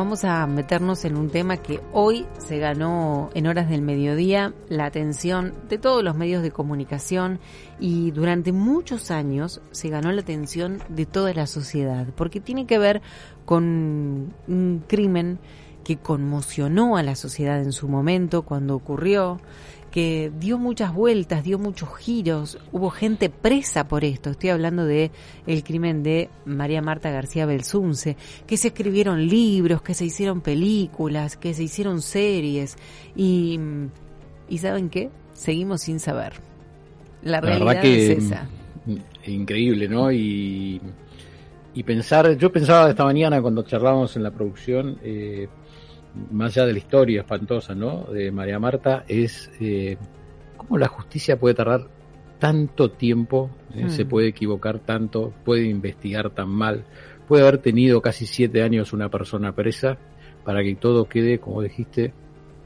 Vamos a meternos en un tema que hoy se ganó en horas del mediodía la atención de todos los medios de comunicación y durante muchos años se ganó la atención de toda la sociedad porque tiene que ver con un crimen que conmocionó a la sociedad en su momento cuando ocurrió, que dio muchas vueltas, dio muchos giros, hubo gente presa por esto. Estoy hablando de el crimen de María Marta García Belsunce, que se escribieron libros, que se hicieron películas, que se hicieron series y y saben qué? Seguimos sin saber. La, realidad es esa. Increíble, ¿no? Y y pensar, yo pensaba esta mañana cuando charlábamos en la producción eh, más allá de la historia espantosa, ¿no? De María Marta, es eh, cómo la justicia puede tardar tanto tiempo, eh, se mm. puede equivocar tanto, puede investigar tan mal, puede haber tenido casi siete años una persona presa para que todo quede, como dijiste,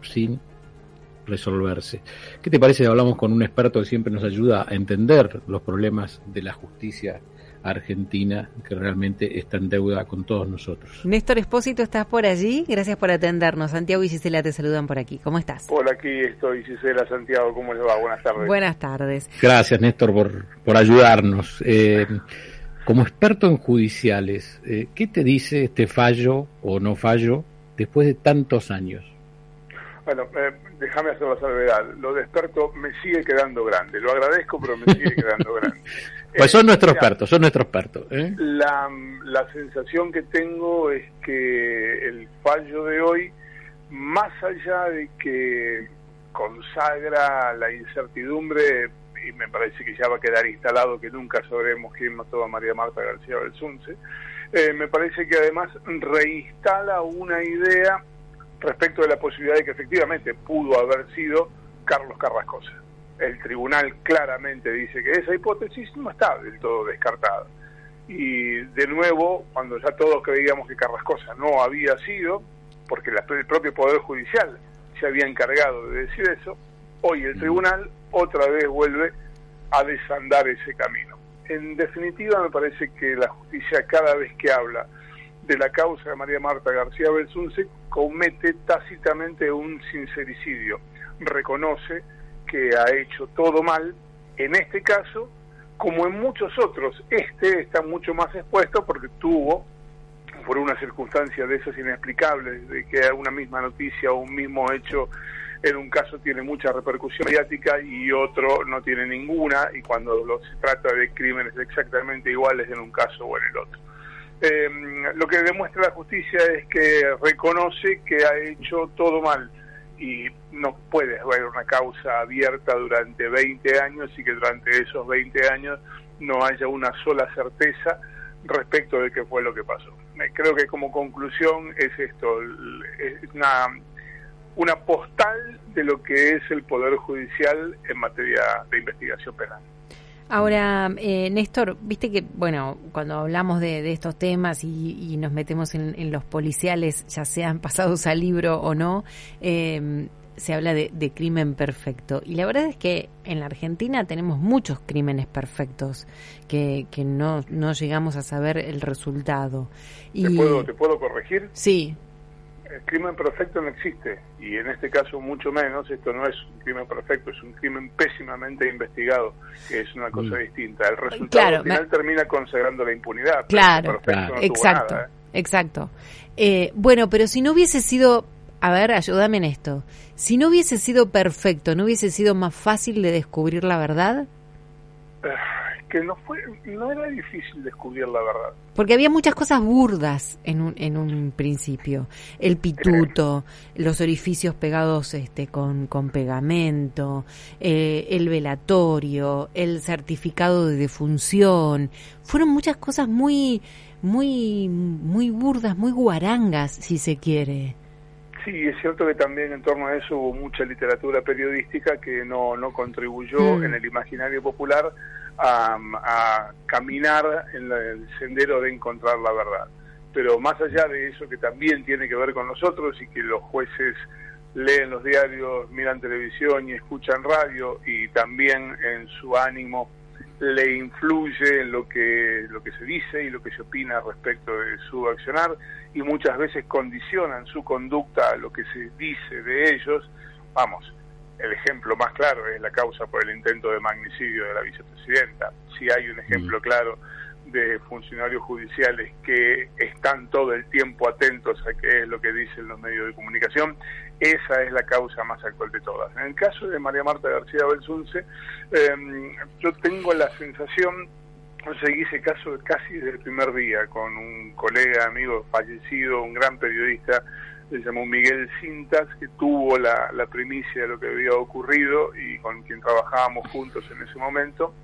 sin resolverse. ¿Qué te parece si hablamos con un experto que siempre nos ayuda a entender los problemas de la justicia Argentina que realmente está en deuda con todos nosotros. Néstor Espósito, ¿estás por allí? Gracias por atendernos. Santiago y Gisela te saludan por aquí. ¿Cómo estás? Hola, aquí estoy, Gisela, Santiago. ¿Cómo les va? Buenas tardes. Buenas tardes. Gracias, Néstor, por, por ayudarnos. Eh, como experto en judiciales, eh, ¿qué te dice este fallo o no fallo después de tantos años? Bueno, eh, déjame hacer la salvedad. Lo de experto me sigue quedando grande. Lo agradezco, pero me sigue quedando grande. Pues son nuestros expertos, son nuestros expertos. ¿eh? La, la sensación que tengo es que el fallo de hoy, más allá de que consagra la incertidumbre, y me parece que ya va a quedar instalado que nunca sabremos quién mató a María Marta García Belsunce, eh, me parece que además reinstala una idea respecto de la posibilidad de que efectivamente pudo haber sido Carlos Carrascosa el tribunal claramente dice que esa hipótesis no está del todo descartada. Y de nuevo, cuando ya todos creíamos que Carrascosa no había sido, porque el propio Poder Judicial se había encargado de decir eso, hoy el tribunal otra vez vuelve a desandar ese camino. En definitiva, me parece que la justicia cada vez que habla de la causa de María Marta García Belsunce comete tácitamente un sincericidio, reconoce que ha hecho todo mal, en este caso, como en muchos otros, este está mucho más expuesto porque tuvo, por una circunstancia de esas inexplicables, de que una misma noticia o un mismo hecho en un caso tiene mucha repercusión mediática y otro no tiene ninguna, y cuando se trata de crímenes exactamente iguales en un caso o en el otro. Eh, lo que demuestra la justicia es que reconoce que ha hecho todo mal y no puede haber una causa abierta durante 20 años y que durante esos 20 años no haya una sola certeza respecto de qué fue lo que pasó. Creo que como conclusión es esto, es una, una postal de lo que es el Poder Judicial en materia de investigación penal. Ahora, eh, Néstor, viste que, bueno, cuando hablamos de, estos temas y, nos metemos en, los policiales, ya sean pasados al libro o no, em, se habla de, crimen perfecto. Y la verdad es que en la Argentina tenemos muchos crímenes perfectos que, que no, no llegamos a saber el resultado. Y, ¿Te, puedo, ¿Te puedo corregir? Sí el crimen perfecto no existe y en este caso mucho menos, esto no es un crimen perfecto, es un crimen pésimamente investigado, que es una cosa mm. distinta. El resultado final termina consagrando la impunidad. Claro, exacto, ¿eh? exacto. Eh, bueno, pero si no hubiese sido, a ver, ayúdame en esto, si no hubiese sido perfecto, ¿no hubiese sido más fácil de descubrir la verdad? Que no fue no era difícil descubrir la verdad porque había muchas cosas burdas en un, en un principio el pituto los orificios pegados este con, con pegamento eh, el velatorio el certificado de defunción fueron muchas cosas muy muy, muy burdas, muy guarangas, si se quiere. Sí, es cierto que también en torno a eso hubo mucha literatura periodística que no, no contribuyó mm. en el imaginario popular a, caminar en el sendero de encontrar la verdad. Pero más allá de eso que también tiene que ver con nosotros y que los jueces leen los diarios, miran televisión y escuchan radio y también en su ánimo le influye en lo que, lo que se dice y lo que se opina respecto de su accionar y muchas veces condicionan su conducta a lo que se dice de ellos. Vamos, el ejemplo más claro es la causa por el intento de magnicidio de la vicepresidenta. Si hay un ejemplo mm. claro de funcionarios judiciales que están todo el tiempo atentos a qué es lo que dicen los medios de comunicación, esa es la causa más actual de todas. En el caso de María Marta García Belsunce, em, yo tengo la sensación, seguí ese caso casi desde el primer día, con un colega, amigo fallecido, un gran periodista, se llamó Miguel Cintas, que tuvo la, la primicia de lo que había ocurrido y con quien trabajábamos juntos en ese momento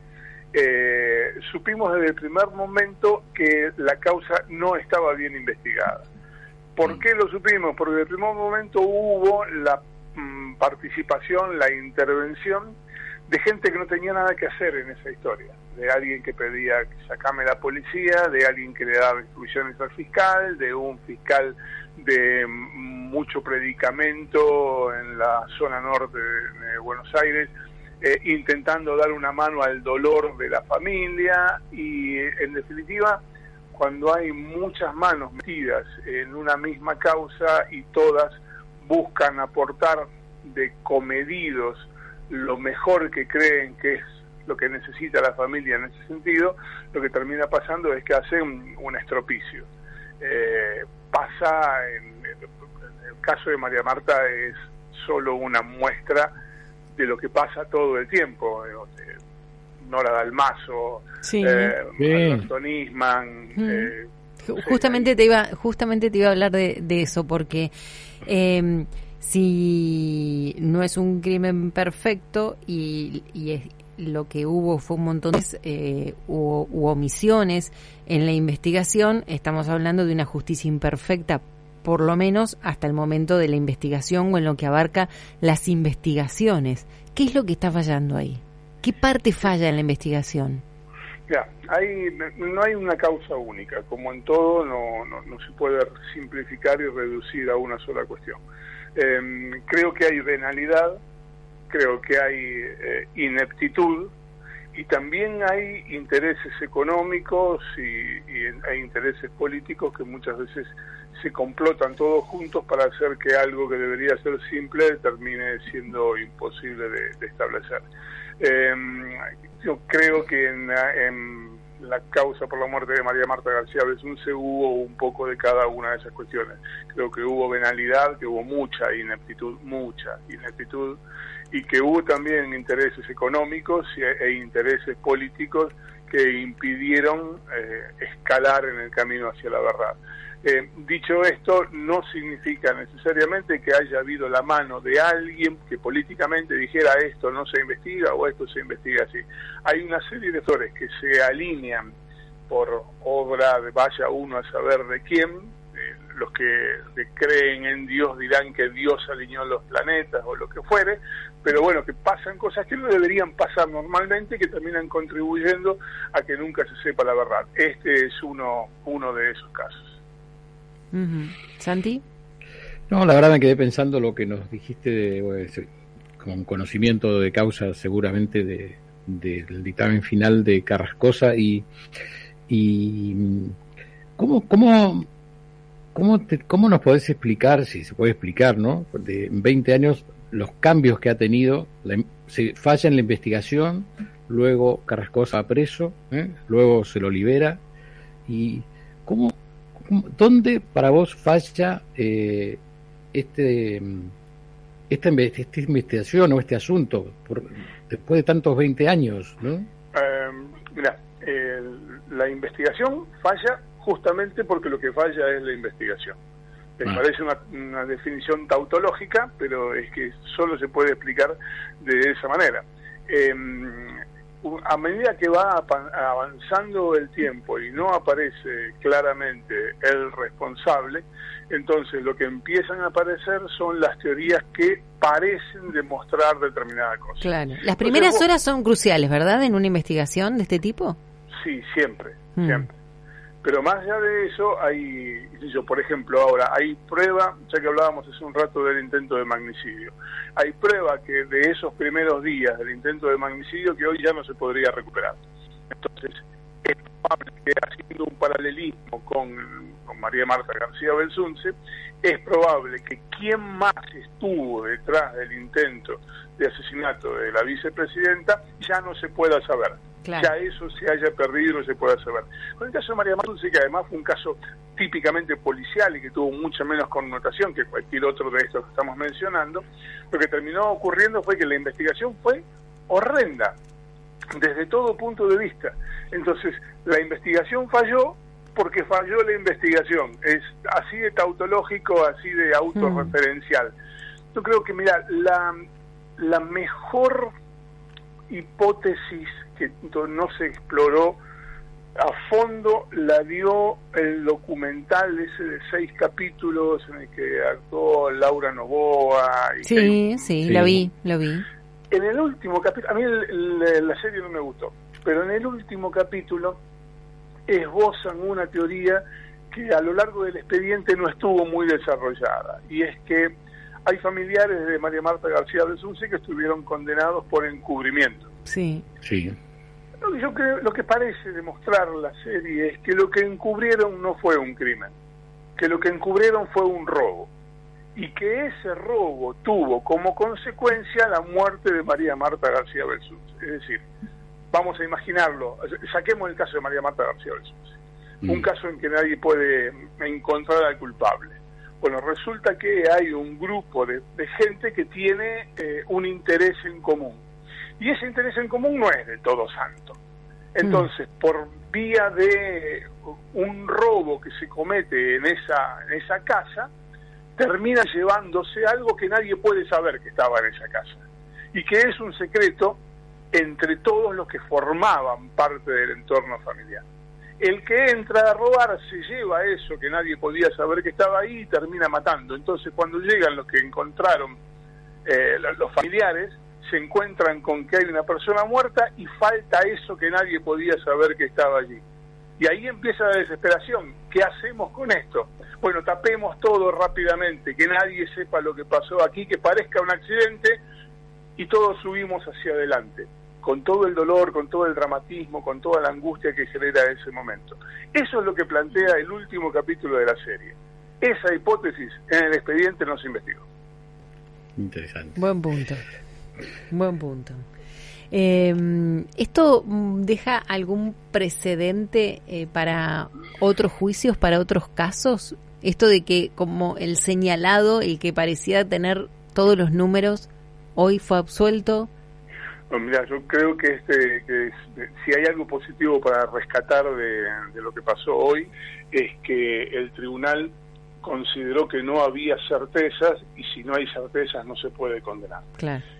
eh, supimos desde el primer momento que la causa no estaba bien investigada. ¿Por qué lo supimos? Porque desde el primer momento hubo la mm, participación, la intervención de gente que no tenía nada que hacer en esa historia, de alguien que pedía que sacame la policía, de alguien que le daba instrucciones al fiscal, de un fiscal de mucho predicamento en la zona norte de Buenos Aires, eh, intentando dar una mano al dolor de la familia y en definitiva cuando hay muchas manos metidas en una misma causa y todas buscan aportar de comedidos lo mejor que creen que es lo que necesita la familia en ese sentido, lo que termina pasando es que hacen un estropicio. Eh, pasa, en, en el caso de María Marta es solo una muestra de lo que pasa todo el tiempo. Eh, Nora Dalmazo, eh, Alberto Nisman. Eh, justamente te iba, justamente te iba a hablar de, eso porque eh, si no es un crimen perfecto y, y lo que hubo fue un montón de eh, u omisiones en la investigación, estamos hablando de una justicia imperfecta por lo menos hasta el momento de la investigación o en lo que abarca las investigaciones. ¿Qué es lo que está fallando ahí? ¿Qué parte falla en la investigación? Ya, hay, no hay una causa única. Como en todo, no, no, se puede simplificar y reducir a una sola cuestión. Em, creo que hay venalidad, creo que hay eh, ineptitud y también hay intereses económicos y, hay intereses políticos que muchas veces se complotan todos juntos para hacer que algo que debería ser simple termine siendo imposible de, establecer. Em, yo creo que en, la causa por la muerte de María Marta García se hubo un poco de cada una de esas cuestiones. Creo que hubo venalidad, que hubo mucha ineptitud, mucha ineptitud, y que hubo también intereses económicos e, intereses políticos que impidieron eh, escalar en el camino hacia la verdad. Eh, dicho esto, no significa necesariamente que haya habido la mano de alguien que políticamente dijera esto no se investiga o esto se investiga así. Hay una serie de flores que se alinean por obra de vaya uno a saber de quién. Los que, creen en Dios dirán que Dios alineó los planetas o lo que fuere, pero bueno, que pasan cosas que no deberían pasar normalmente y que terminan contribuyendo a que nunca se sepa la verdad. Este es uno, uno de esos casos. ¿Santi? No, la verdad me quedé pensando lo que nos dijiste de, con conocimiento de causa seguramente de, del dictamen final de Carrascosa y, y ¿cómo, cómo, cómo, cómo nos podés explicar, si se puede explicar, ¿no? De, en 20 años los cambios que ha tenido, se falla en la investigación, luego Carrascosa preso, ¿eh? luego se lo libera y cómo ¿Dónde para vos falla eh, este, esta, investigación o este asunto después de tantos 20 años? ¿no? Em, mira, la investigación falla justamente porque lo que falla es la investigación. Me ah. parece una, definición tautológica, pero es que solo se puede explicar de esa manera. Em, a medida que va avanzando el tiempo y no aparece claramente el responsable, entonces lo que empiezan a aparecer son las teorías que parecen demostrar determinada cosa. Claro. Las primeras horas son cruciales, ¿verdad? En una investigación de este tipo. Sí, siempre, mm. siempre. Pero más allá de eso, hay, por ejemplo, ahora hay prueba, ya que hablábamos hace un rato del intento de magnicidio, hay prueba que de esos primeros días del intento de magnicidio que hoy ya no se podría recuperar. Entonces, es probable que haciendo un paralelismo con, con María Marta García Belsunce, es probable que quien más estuvo detrás del intento de asesinato de la vicepresidenta ya no se pueda saber ya eso se haya perdido, no se pueda saber. Con el caso de María Martínez, que además fue un caso típicamente policial y que tuvo mucha menos connotación que cualquier otro de estos que estamos mencionando, lo que terminó ocurriendo fue que la investigación fue horrenda desde todo punto de vista. Entonces, la investigación falló porque falló la investigación. Es así de tautológico, así de autorreferencial. Mm. Yo creo que, mira, la, la mejor hipótesis que no se exploró a fondo la dio el documental ese de seis capítulos en el que actuó Laura Novoa. Y sí, sí, lo vi, lo vi. En el último capítulo, a mí la serie no me gustó, pero en el último capítulo esbozan una teoría que a lo largo del expediente no estuvo muy desarrollada, y es que hay familiares de María Marta García Belsunce que estuvieron condenados por encubrimiento. Sí. Sí. Lo que, yo creo, lo que parece demostrar la serie es que lo que encubrieron no fue un crimen, que lo que encubrieron fue un robo y que ese robo tuvo como consecuencia la muerte de María Marta García Belsunce. Es decir, vamos a imaginarlo, saquemos el caso de María Marta García Belsunce, un mm. caso en que nadie puede encontrar al culpable. Bueno, resulta que hay un grupo de, gente que tiene eh, un interés en común y ese interés en común no es de todo santo. Entonces, mm. por vía de un robo que se comete en esa, en esa casa, termina llevándose algo que nadie puede saber que estaba en esa casa. Y que es un secreto entre todos los que formaban parte del entorno familiar. El que entra a robar se lleva eso que nadie podía saber que estaba ahí y termina matando. Entonces cuando llegan los que encontraron eh, los familiares, se encuentran con que hay una persona muerta y falta eso que nadie podía saber que estaba allí. Y ahí empieza la desesperación. ¿Qué hacemos con esto? Bueno, tapemos todo rápidamente, que nadie sepa lo que pasó aquí, que parezca un accidente y todos subimos hacia adelante, con todo el dolor, con todo el dramatismo, con toda la angustia que genera ese momento. Eso es lo que plantea el último capítulo de la serie. Esa hipótesis en el expediente no se investigó. Interesante. Buen punto. Buen punto. Eh, ¿Esto deja algún precedente eh, para otros juicios, para otros casos? Esto de que como el señalado, el que parecía tener todos los números, hoy fue absuelto. mira, yo creo que, este, que si hay algo positivo para rescatar de lo que pasó hoy, es que el tribunal consideró que no había certezas y si no hay certezas no se puede condenar.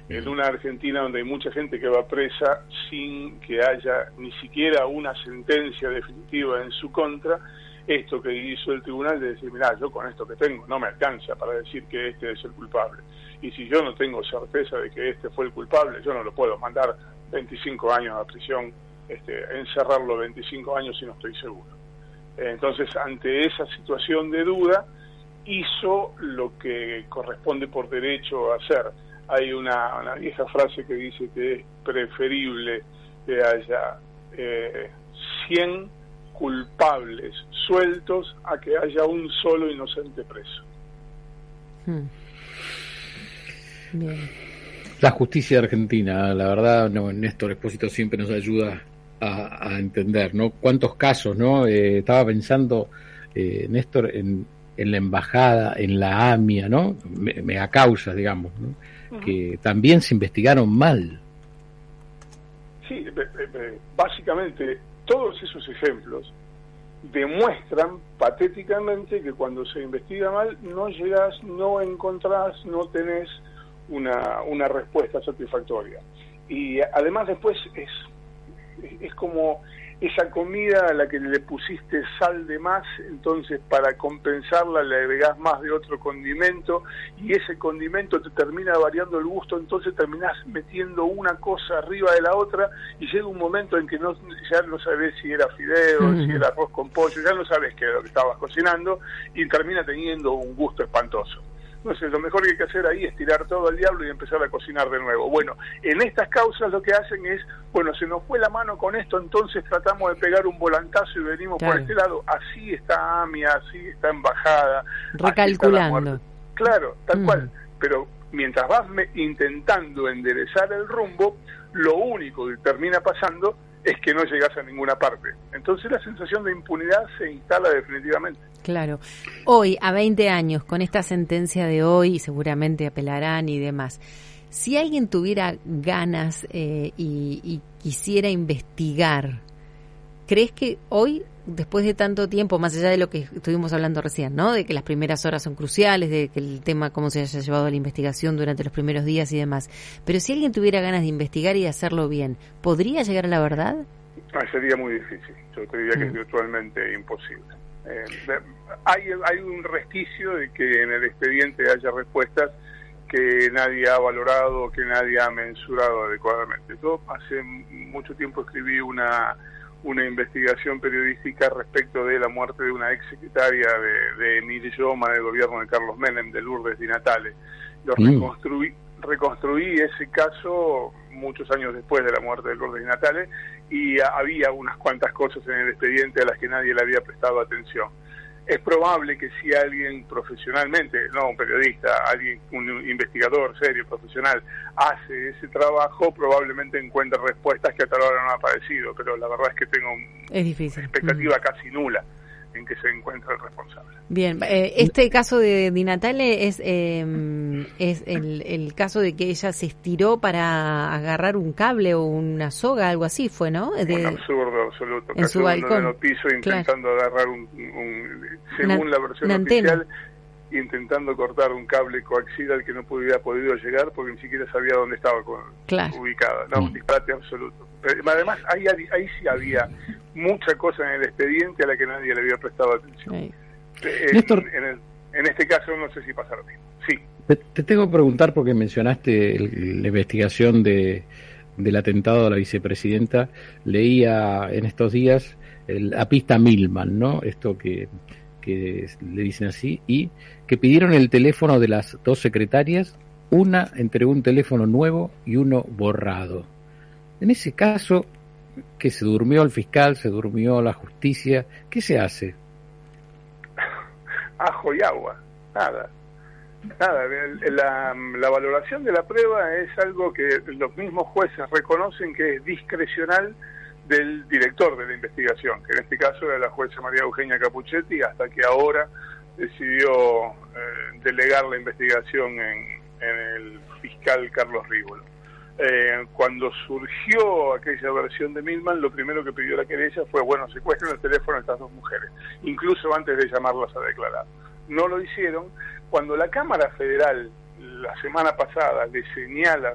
En una Argentina donde hay mucha gente que va presa sin que haya ni siquiera una sentencia definitiva en su contra, esto que hizo el tribunal de decir, mira, yo con esto que tengo no me alcanza para decir que este es el culpable. Y si yo no tengo certeza de que este fue el culpable, yo no lo puedo mandar 25 años a prisión, este, encerrarlo 25 años si no estoy seguro. Entonces, ante esa situación de duda, hizo lo que corresponde por derecho hacer. Hay una, vieja frase que dice que es preferible que haya eh, 100 culpables sueltos a que haya un solo inocente preso. Hmm. La justicia argentina, la verdad, no, Néstor Espósito siempre nos ayuda a, entender, ¿no? Cuántos casos, ¿no? Eh, estaba pensando, eh, Néstor, en, en, la embajada, en la AMIA, ¿no? Mega causas, digamos, ¿no? Que también se investigaron mal. Sí, básicamente todos esos ejemplos demuestran patéticamente que cuando se investiga mal no llegas, no encontrás, no tenés una, una respuesta satisfactoria. Y además después es es como esa comida a la que le pusiste sal de más, entonces para compensarla le agregás más de otro condimento y ese condimento te termina variando el gusto, entonces terminás metiendo una cosa arriba de la otra y llega un momento en que no, ya no sabes si era fideo, si era arroz con pollo, ya no sabes qué era lo que estabas cocinando y termina teniendo un gusto espantoso. Entonces, lo mejor que hay que hacer ahí es tirar todo al diablo y empezar a cocinar de nuevo. Bueno, en estas causas lo que hacen es, bueno, se nos fue la mano con esto, entonces tratamos de pegar un volantazo y venimos por este lado. Así está AMIA, así está Embajada. Recalculando. claro, tal cual. Pero mientras vas intentando enderezar el rumbo, lo único que termina pasando es que no llegas a ninguna parte. Entonces la sensación de impunidad se instala definitivamente. Claro. Hoy, a 20 años, con esta sentencia de hoy, seguramente apelarán y demás, si alguien tuviera ganas eh, y, quisiera investigar, ¿crees que hoy, después de tanto tiempo, más allá de lo que estuvimos hablando recién, ¿no? De que las primeras horas son cruciales, de que el tema, cómo se haya llevado la investigación durante los primeros días y demás, pero si alguien tuviera ganas de investigar y de hacerlo bien, ¿podría llegar a la verdad? Ah, sería muy difícil. Yo diría que es mm. virtualmente imposible. Eh, hay, hay un resquicio de que en el expediente haya respuestas que nadie ha valorado, que nadie ha mensurado adecuadamente. Yo hace mucho tiempo escribí una, una investigación periodística respecto de la muerte de una ex secretaria de, de Emilio Yoma del gobierno de Carlos Menem, de Lourdes Di Natale. Lo mm. reconstruí, reconstruí ese caso muchos años después de la muerte de Lourdes Di Natale y había unas cuantas cosas en el expediente a las que nadie le había prestado atención. Es probable que si alguien profesionalmente, no un periodista, alguien, un investigador serio, profesional, hace ese trabajo, probablemente encuentre respuestas que hasta ahora no han aparecido, pero la verdad es que tengo una expectativa casi nula en que se encuentra el responsable. Bien, eh, este caso de Di Natale es, em, es el, el, caso de que ella se estiró para agarrar un cable o una soga, algo así fue, ¿no? De, un absurdo absoluto. En su balcón. piso intentando agarrar un, según la versión oficial, intentando cortar un cable coaxial que no hubiera podido llegar porque ni siquiera sabía dónde estaba ubicada. No, un disparate absoluto. Además, ahí, ahí sí había mucha cosa en el expediente a la que nadie le había prestado atención. En, en, este caso no sé si pasa lo mismo. Sí. Te, tengo que preguntar porque mencionaste la investigación de, del atentado a la vicepresidenta. Leía en estos días la pista Milman, ¿no? Esto que, que le dicen así, y que pidieron el teléfono de las dos secretarias, una entregó un teléfono nuevo y uno borrado. En ese caso, que se durmió el fiscal, se durmió la justicia, ¿qué se hace? Ajo y agua, nada. Nada, la, valoración de la prueba es algo que los mismos jueces reconocen que es discrecional del director de la investigación, que en este caso era la jueza María Eugenia Capuchetti, hasta que ahora decidió eh, delegar la investigación en, en el fiscal Carlos Rígolo. Eh, cuando surgió aquella versión de Milman, lo primero que pidió la querella fue, bueno, secuestren el teléfono de estas dos mujeres, incluso antes de llamarlas a declarar. No lo hicieron. Cuando la Cámara Federal la semana pasada le señala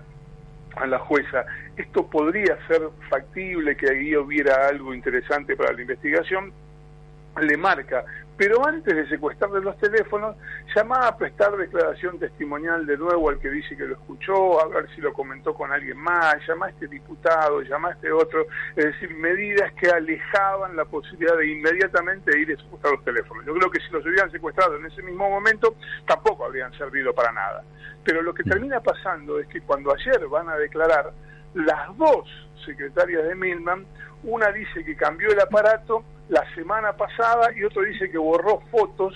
a la jueza, esto podría ser factible, que ahí hubiera algo interesante para la investigación, le marca pero antes de secuestrarle los teléfonos, llamaba a prestar declaración testimonial de nuevo al que dice que lo escuchó, a ver si lo comentó con alguien más, llama a este diputado, llama a este otro, es decir, medidas que alejaban la posibilidad de inmediatamente ir a secuestrar los teléfonos. Yo creo que si los hubieran secuestrado en ese mismo momento, tampoco habrían servido para nada. Pero lo que termina pasando es que cuando ayer van a declarar, las dos secretarias de Milman, una dice que cambió el aparato, la semana pasada y otro dice que borró fotos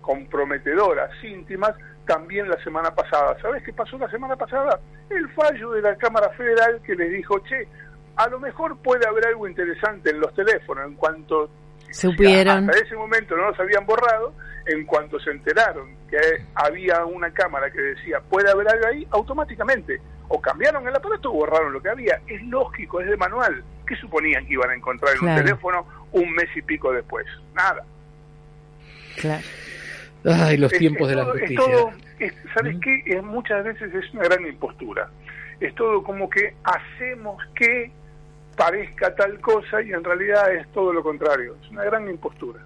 comprometedoras, íntimas, también la semana pasada. ¿Sabes qué pasó la semana pasada? El fallo de la Cámara Federal que les dijo, che, a lo mejor puede haber algo interesante en los teléfonos en cuanto supieron. Hasta ese momento no los habían borrado, en cuanto se enteraron que había una cámara que decía puede haber algo ahí, automáticamente o cambiaron el aparato o borraron lo que había. Es lógico, es de manual. ¿Qué suponían que iban a encontrar en un teléfono un mes y pico después? Nada. Claro. Ay, los tiempos de la justicia. ¿Sabes qué? muchas veces es una gran impostura. Es todo como que hacemos que parezca tal cosa y en realidad es todo lo contrario, es una gran impostura.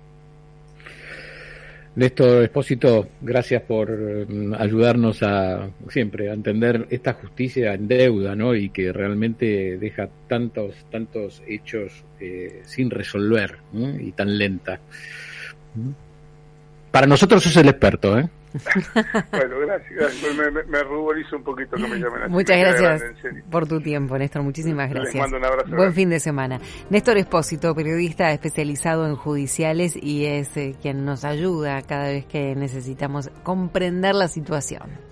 Néstor Espósito, gracias por mm, ayudarnos a siempre a entender esta justicia en deuda, ¿no? Y que realmente deja tantos tantos hechos eh, sin resolver y tan lenta. Para nosotros es el experto, ¿eh? Bueno, gracias. Me, me, ruborizo un poquito que me llamen así. Muchas gracias por tu tiempo, Néstor. Muchísimas gracias. Les mando un abrazo. Buen fin de semana. Néstor Espósito, periodista especializado en judiciales y es eh, quien nos ayuda cada vez que necesitamos comprender la situación.